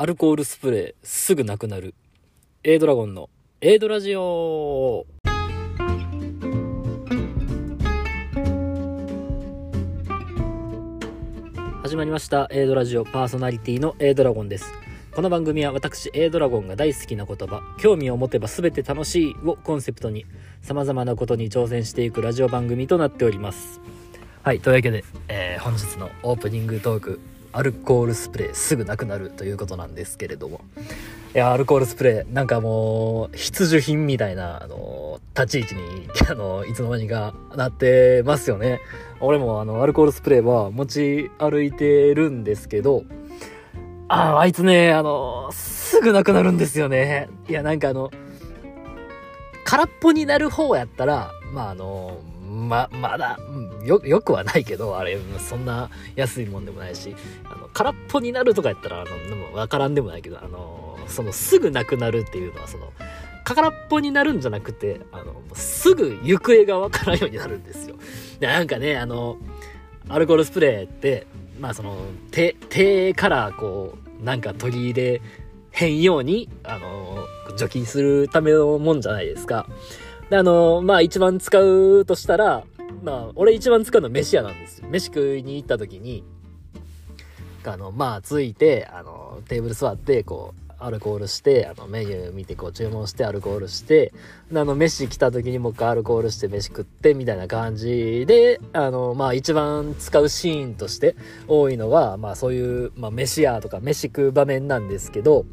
アルコールスプレーすぐなくなる。A ドラゴンの A ドラジオ始まりました A ドラジオパーソナリティの A ドラゴンです。この番組は私 A ドラゴンが大好きな言葉、興味を持てば全て楽しいをコンセプトに様々なことに挑戦していくラジオ番組となっております。はい、というわけで、えー本日のオープニングトーク、アルコールスプレーすぐなくなるということなんですけれども。いや、アルコールスプレー、なんかもう、必需品みたいな、あの、立ち位置に、あの、いつの間にかなってますよね。俺も、あの、アルコールスプレーは持ち歩いてるんですけど、ああ、あいつね、あの、すぐなくなるんですよね。いや、なんかあの、空っぽになる方やったら、まああの、ま、まだ、よ、よくはないけど、あれ、そんな安いもんでもないし、あの、空っぽになるとかやったら、あの、でもわからんでもないけど、あの、その、すぐなくなるっていうのは、その、空っぽになるんじゃなくて、あの、すぐ行方がわからんようになるんですよ。で、なんかね、あの、アルコールスプレーって、まあその、手、手からこう、なんか取り入れへんように、あの、除菌するためのもんじゃないですか。で、あの、まあ一番使うとしたら、まあ俺一番使うの飯屋なんですよ。飯食いに行った時に、あの、まあついて、あの、テーブル座って、こう、アルコールして、あの、メニュー見て、こう、注文して、アルコールして、あの、飯来た時にもう一回アルコールして飯食って、みたいな感じで、あの、まあ一番使うシーンとして多いのは、まあそういう、まあ飯屋とか飯食う場面なんですけど、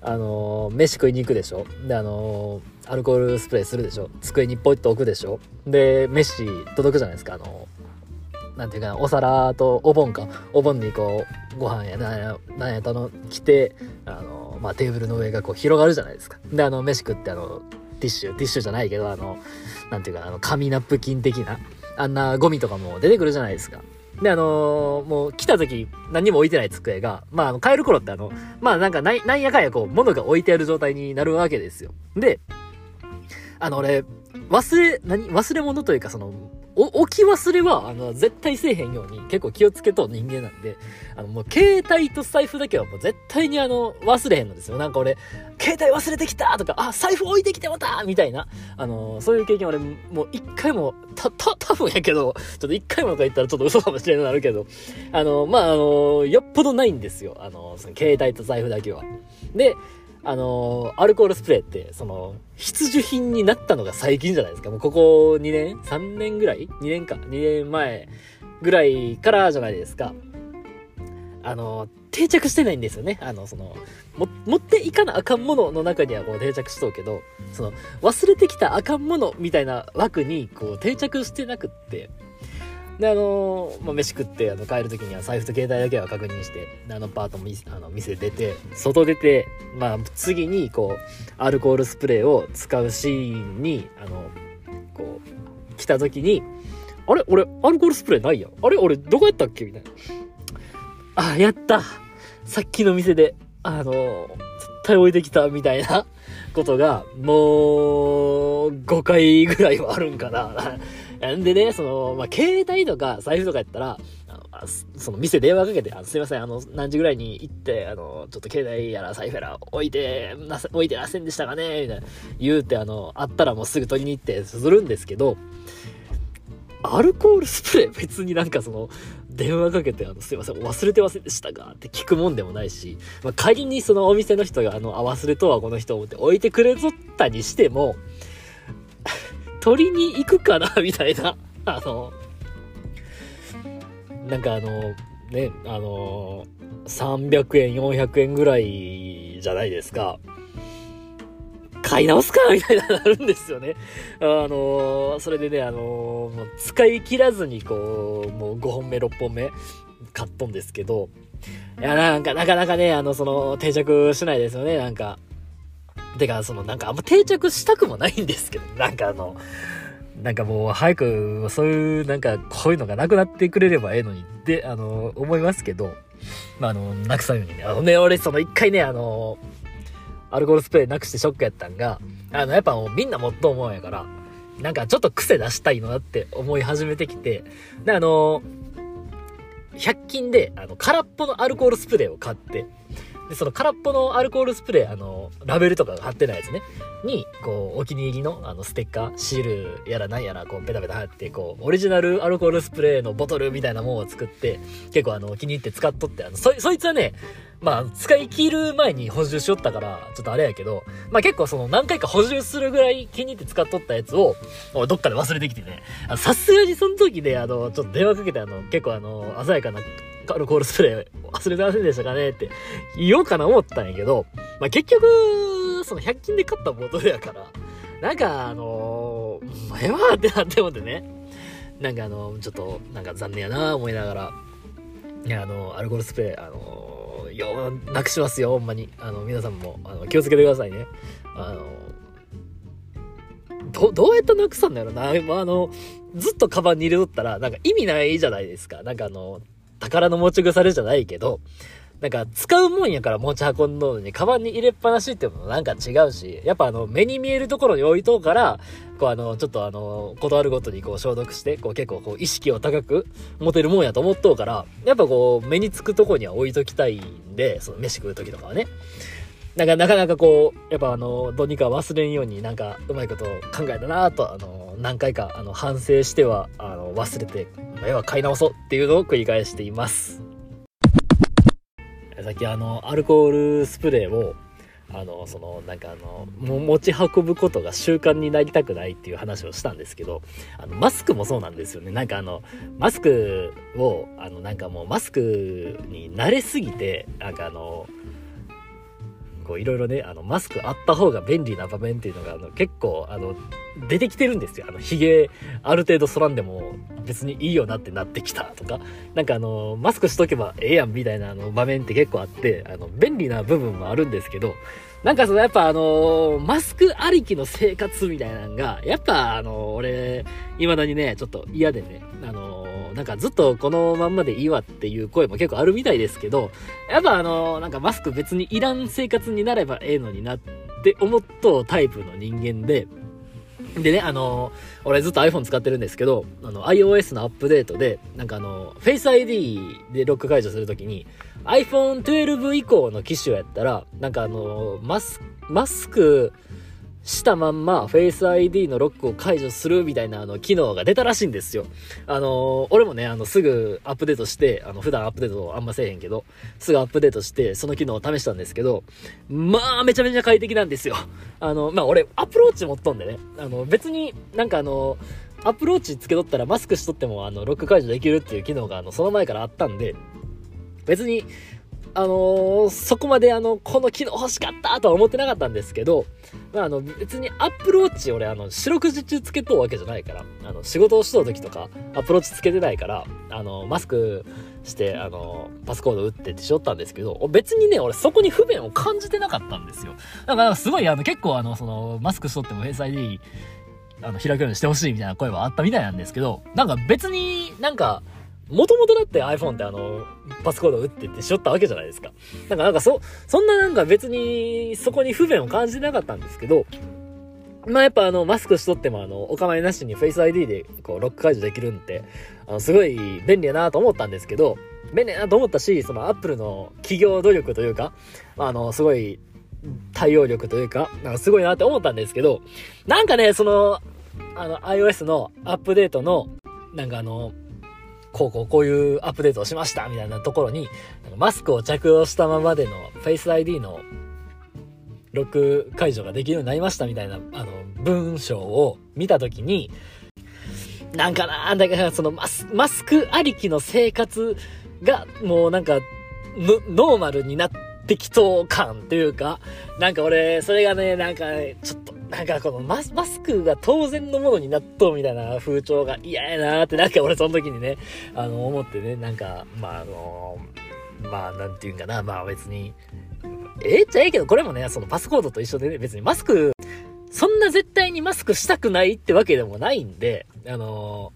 あの、飯食いに行くでしょ？で、あの、アルコールスプレーするでしょ？机にポイッと置くでしょ？で、飯届くじゃないですか、あの、なんていうかな、お皿とお盆か、お盆にこう、ご飯やなんや、なんやとの、来て、あの、まあ、テーブルの上がこう広がるじゃないですか。で、あの、飯食ってあの、ティッシュ、ティッシュじゃないけど、あの、なんていうか、あの、紙ナプキン的な、あんなゴミとかも出てくるじゃないですか。で、あのもう来た時何も置いてない机が、まあ、あの、帰る頃ってあの、まあなんかない、なんやかんやこう、物が置いてある状態になるわけですよ。で、あの、俺、忘れ、何忘れ物というか、その、置き忘れは、あの、絶対せえへんように結構気をつけと人間なんで、あの、もう携帯と財布だけはもう絶対にあの、忘れへんのですよ。なんか俺、携帯忘れてきたとか、あ、財布置いてきてもたみたいな、あの、そういう経験俺、もう一回も、た、た、多分やけど、ちょっと一回もとか言ったらちょっと嘘かもしれないなるけど、あの、まあ、あの、よっぽどないんですよ。あの、その携帯と財布だけは。で、あのアルコールスプレーって、その、必需品になったのが最近じゃないですか。もうここ2年 ?3 年ぐらい ?2 年か。2年前ぐらいからじゃないですか。あの定着してないんですよね。あの、その、持っていかなあかんものの中にはこう定着しとうけど、その、忘れてきたあかんものみたいな枠にこう定着してなくって、で、あのまあ、飯食って、あの、帰る時には財布と携帯だけは確認して、あの、パートもあの店出て、外出て、まあ、次に、こう、アルコールスプレーを使うシーンに、あの、こう、来た時に、あれ？俺、アルコールスプレーないやん。あれ？俺、どこやったっけ？みたいな。あ、やったさっきの店で、あの絶対置いてきた、みたいなことが、もう、5回ぐらいはあるんかな。ん。でね、その、まあ、携帯とか財布とかやったら、あの、その店電話かけて、あ、すいません、あの、何時ぐらいに行って、あの、ちょっと携帯やら財布やら置いてなさ、置いてませんでしたかねみたいな、言うて、あの、あったらもうすぐ取りに行ってするんですけど、アルコールスプレー別になんかその、電話かけて、あの、すいません、忘れてませんでしたかって聞くもんでもないし、まあ、仮にそのお店の人が、あの、あ、忘れとはこの人を思って置いてくれとったにしても、取りに行くかなみたいな、あの、なんかあの、ね、あの、300円、400円ぐらいじゃないですか。買い直すかみたいななるんですよね。あのそれでね、あのもう使い切らずにこう、もう5本目、6本目買っとんですけど、いや、なんか、なかなかね、あの、その、定着しないですよね、なんか。てか、その、なんかあんま定着したくもないんですけど、なんかあの、なんかもう早く、そういう、なんか、こういうのがなくなってくれればええのに、で、あの、思いますけど、まあ、あの、なくさんようにね、あのね、俺、その一回ね、あの、アルコールスプレーなくしてショックやったんが、あの、やっぱもうみんなもっと思うんやから、なんかちょっと癖出したいのなって思い始めてきて、で、あの、100均で、あの、空っぽのアルコールスプレーを買って、で、その空っぽのアルコールスプレー、あの、ラベルとかが貼ってないやつね、に、こう、お気に入りの、あの、ステッカー、シールやらなんやら、こう、ペタペタ貼って、こう、オリジナルアルコールスプレーのボトルみたいなものを作って、結構あの、気に入って使っとって、あの、そ、そいつはね、まあ、使い切る前に補充しよったから、ちょっとあれやけど、まあ結構その何回か補充するぐらい気に入って使っとったやつを、どっかで忘れてきてね、さすがにその時で、あの、ちょっと電話かけて、あの、結構あの、鮮やかなアルコールスプレー忘れてませんでしたかねって言おうかな思ったんやけど、まあ結局、その100均で買ったボトルやから、なんかあのー、前はってなってもってね、なんかあの、ちょっと、なんか残念やな思いながら、いや、あの、アルコールスプレー、あのよ、なくしますよ、ほんまに。あの、皆さんも、あの、気をつけてくださいね。あの、ど、どうやってなくさんだろうな。まあ、あの、ずっとカバンに入れとったら、なんか意味ないじゃないですか。なんかあの、宝の持ち腐れじゃないけど、なんか使うもんやから持ち運んどのに、カバンに入れっぱなしっていうのもなんか違うし、やっぱあの、目に見えるところに置いとうから、こうあの、ちょっとあの、断るごとにこう消毒して、こう結構こう意識を高く持てるもんやと思っとうから、やっぱこう、目につくとこには置いときたいんで、その飯食う時とかはね。なんかなかなかこう、やっぱあの、どうにか忘れんようになんかうまいこと考えたなと、あの、何回かあの反省しては、あの、忘れて、要は買い直そうっていうのを繰り返しています。さっきあの、アルコールスプレーを、あの、その、なんかあの、持ち運ぶことが習慣になりたくないっていう話をしたんですけど、あの、マスクもそうなんですよね。なんかあの、マスクを、あの、なんかもうマスクに慣れすぎて、なんかあの、こういろいろね、あの、マスクあった方が便利な場面っていうのが、あの、結構、あの、出てきてるんですよ。あの、髭、ある程度そらんでも別にいいよなってなってきたとか、なんかあの、マスクしとけばええやんみたいなあの場面って結構あって、あの、便利な部分もあるんですけど、なんかそのやっぱあのマスクありきの生活みたいなのが、やっぱあの俺、未だにね、ちょっと嫌でね、あのなんかずっとこのまんまでいいわっていう声も結構あるみたいですけど、やっぱあの、なんかマスク別にいらん生活になればええのになって思っとうタイプの人間で、でね、あの俺ずっと iPhone 使ってるんですけど、あの、iOS のアップデートで、なんかあの、Face ID でロック解除するときに、iPhone 12以降の機種やったら、なんかあの、マス、マスク、したまんま Face ID のロックを解除するみたいなあの機能が出たらしいんですよ。あのー、俺もね、あの、すぐアップデートして、あの、普段アップデートあんませえへんけど、すぐアップデートして、その機能を試したんですけど、まあ、めちゃめちゃ快適なんですよ。あの、まあ、俺、アップルウォッチ持っとんでね、あの、別になんかあの、アップルウォッチつけとったらマスクしとっても、あの、ロック解除できるっていう機能が、あの、その前からあったんで、別に、あのー、そこまであの、この機能欲しかったとは思ってなかったんですけど、まあ、あの、別にアップルウォッチ俺あの、四六時中つけとうわけじゃないから、あの、仕事をしとう時とか、アップルウォッチつけてないから、あの、マスクして、あの、パスコード打ってってしよったんですけど、別にね、俺そこに不便を感じてなかったんですよ。だからすごいあの、結構あの、その、マスクしとっても Face ID、あの、開くようにしてほしいみたいな声はあったみたいなんですけど、なんか別になんか、もともとだって iPhone ってあの、パスコード打ってってしょったわけじゃないですか。なんかなんかそ、そんななんか別にそこに不便を感じてなかったんですけど、まあやっぱあの、マスクしとってもあの、お構いなしに Face ID でこう、ロック解除できるんで、あの、すごい便利やなと思ったんですけど、便利やなと思ったし、その Apple の企業努力というか、あの、すごい対応力というか、なんかすごいなって思ったんですけど、なんかね、その、あの、iOS のアップデートの、なんかあの、こうこうこういうアップデートをしましたみたいなところに、マスクを着用したままでの Face ID のロック解除ができるようになりましたみたいな、あの、文章を見たときに、なんかなだからそのマスマスクありきの生活がもうなんかノーマルになってきと感というか、なんか俺、それがね、なんか、ちょっとなんかこのマスマスクが当然のものになっとうみたいな風潮が嫌やなーってなんか俺その時にね、あの思ってね、なんか、まああのまあなんていうんかな、まあ別に、ええっちゃええけど、これもね、そのパスコードと一緒でね、別にマスク、そんな絶対にマスクしたくないってわけでもないんで、あの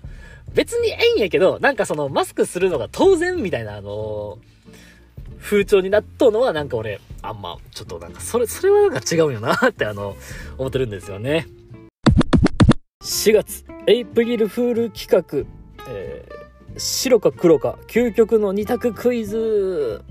別にええんやけど、なんかそのマスクするのが当然みたいな、あの風潮になっとうのはなんか俺、あんま、ちょっとなんか、それ、それはなんか違うよなってあの、思ってるんですよね。4月、エイプリルフール企画、えー、白か黒か、究極の2択クイズ。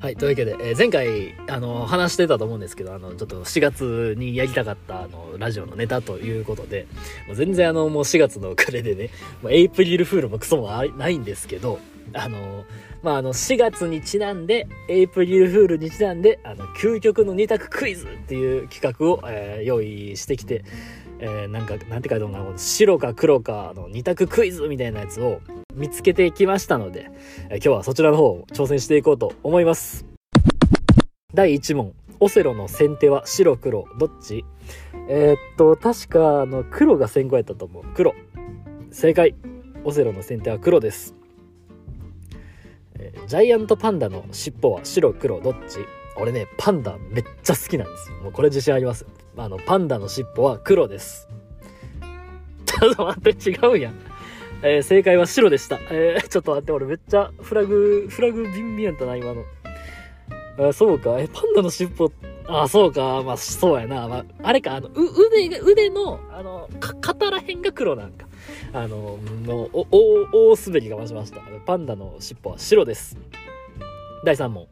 はい。というわけで、えー前回、あの、話してたと思うんですけど、あの、ちょっと4月にやりたかった、あの、ラジオのネタということで、もう全然あの、もう4月の暮れでね、もうエイプリルフールもクソもないんですけど、あの、まあ、あの、4月にちなんで、エイプリルフールにちなんで、あの、究極の2択クイズっていう企画を、えー用意してきて、えーなんか、なんて書いてあるのかな、白か黒かの2択クイズみたいなやつを見つけてきましたので、えー今日はそちらの方を挑戦していこうと思います。第1問。オセロの先手は白黒どっち？えーっと、確か、あの、黒が先行やったと思う。黒。正解。オセロの先手は黒です。えージャイアントパンダの尻尾は白黒どっち？俺ね、パンダめっちゃ好きなんですよ。もうこれ自信あります。あの、パンダの尻尾は黒です。ちょっと待って、違うやん。えー正解は白でした。えーちょっと待って、俺めっちゃフラグ、フラグビンビンやったな、今の。あそうか。え、パンダの尻尾、あ、そうか。まあ、そうやな。まあ、あれか、あの、う、腕が、腕の、あの、か、肩ら辺が黒なんか。あの、の、お、お、大滑りが増しました。パンダの尻尾は白です。第3問。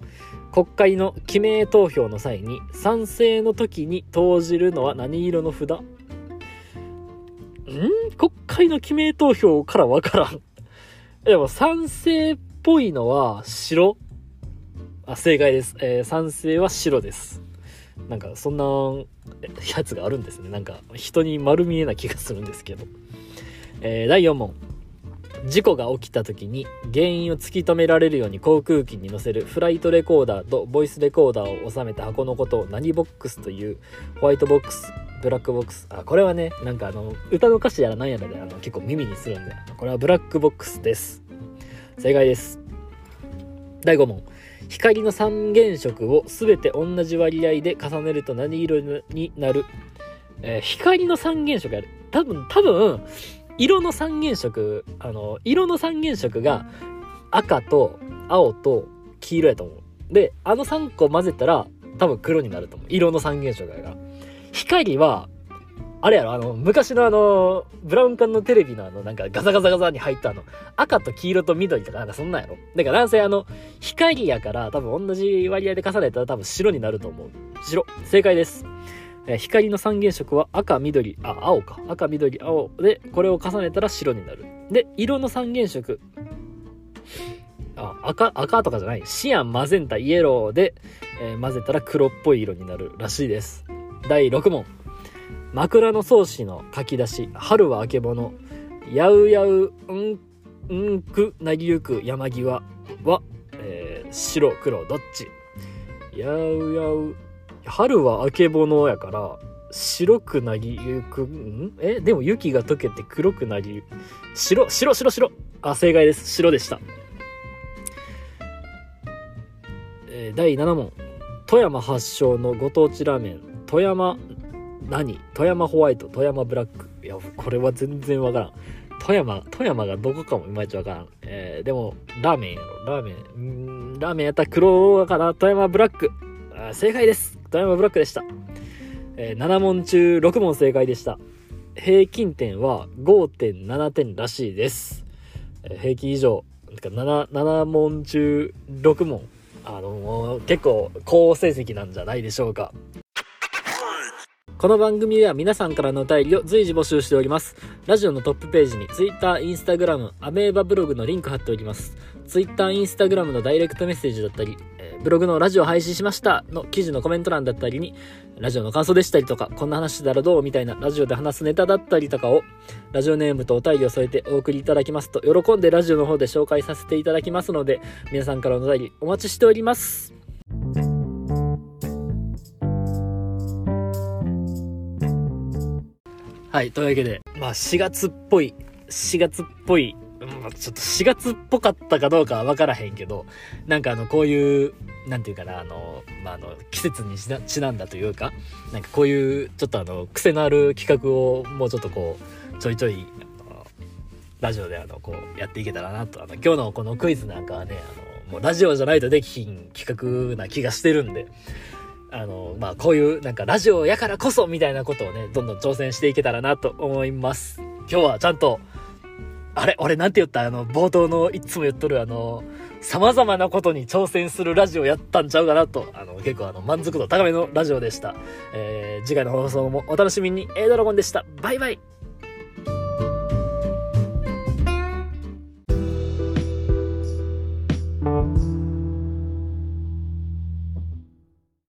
国会の記名投票の際に賛成の時に投じるのは何色の札？ん？国会の記名投票からわからん。でも賛成っぽいのは白？あ、正解です。えー賛成は白です。なんか、そんなやつがあるんですね。なんか、人に丸見えな気がするんですけど。えー第4問。事故が起きた時に原因を突き止められるように航空機に乗せるフライトレコーダーとボイスレコーダーを収めた箱のことを何ボックスというホワイトボックスブラックボックスあこれはねなんかあの歌の歌詞やら何やらであの結構耳にするんでこれはブラックボックスです正解です第5問。光の三原色を全て同じ割合で重ねると何色になる、えー光の三原色やる。多分多分色の三原色あの色の三原色が赤と青と黄色やと思う。であの3個混ぜたら多分黒になると思う。色の三原色やから光はあれやろあの昔のあのブラウン管のテレビのあのなんかガザガザガザに入ったあの赤と黄色と緑とかなんかそんなんやろだからなんせあの光やから多分同じ割合で重ねたら多分白になると思う白正解ですえ光の三原色は赤、緑、あ、青か。赤、緑、青で、これを重ねたら白になる。で、色の三原色。あ、赤、赤とかじゃない。シアン、マゼンタ、イエローで、えー混ぜたら黒っぽい色になるらしいです。第6問。枕草子の書き出し。春はあけぼの。やうやう、うん、うんく、なぎゆく、山際は、えー白、黒、どっち？やうやう、春はあけぼのやから白くなりゆくん？えでも雪が溶けて黒くなりゆ白白白白。あ正解です。白でした、えー第7問。富山発祥のご当地ラーメン富山何？富山ホワイト富山ブラック。いやこれは全然わからん。富山富山がどこかもいまいちわからん、えーでもラーメンやろ。ラーメン。ラーメンやったら黒かな？富山ブラック。正解です。富山ブラックでした、えー7問中6問正解でした。平均点は5.7点らしいです、えー平均以上。か 7, 7問中6問。あのー結構好成績なんじゃないでしょうか。この番組では皆さんからのお便りを随時募集しております。ラジオのトップページに Twitter、Instagram、アメーバブログのリンク貼っております。Twitter、Instagram のダイレクトメッセージだったり、えーブログのラジオ配信しましたの記事のコメント欄だったりに、ラジオの感想でしたりとか、こんな話したらどうみたいなラジオで話すネタだったりとかを、ラジオネームとお便りを添えてお送りいただきますと、喜んでラジオの方で紹介させていただきますので、皆さんからのお便りお待ちしております。はい、というわけで、まあ4月っぽい、4月っぽい、まあちょっと4月っぽかったかどうかは分からへんけど、なんかあの、こういう、なんていうかな、あの、まあ、あの、季節にちなんだというか、なんかこういう、ちょっとあの、癖のある企画をもうちょっとこう、ちょいちょい、ラジオであの、こう、やっていけたらなと、あの、今日のこのクイズなんかはね、あの、もうラジオじゃないとできひん企画な気がしてるんで、あの、まあ、こういうなんかラジオやからこそみたいなことをね、どんどん挑戦していけたらなと思います。今日はちゃんと、あれ俺なんて言った？あの、冒頭のいつも言っとるあの、様々なことに挑戦するラジオやったんちゃうかなと、あの、結構あの、満足度高めのラジオでした。えー、次回の放送もお楽しみに、A ドラゴンでした。バイバイ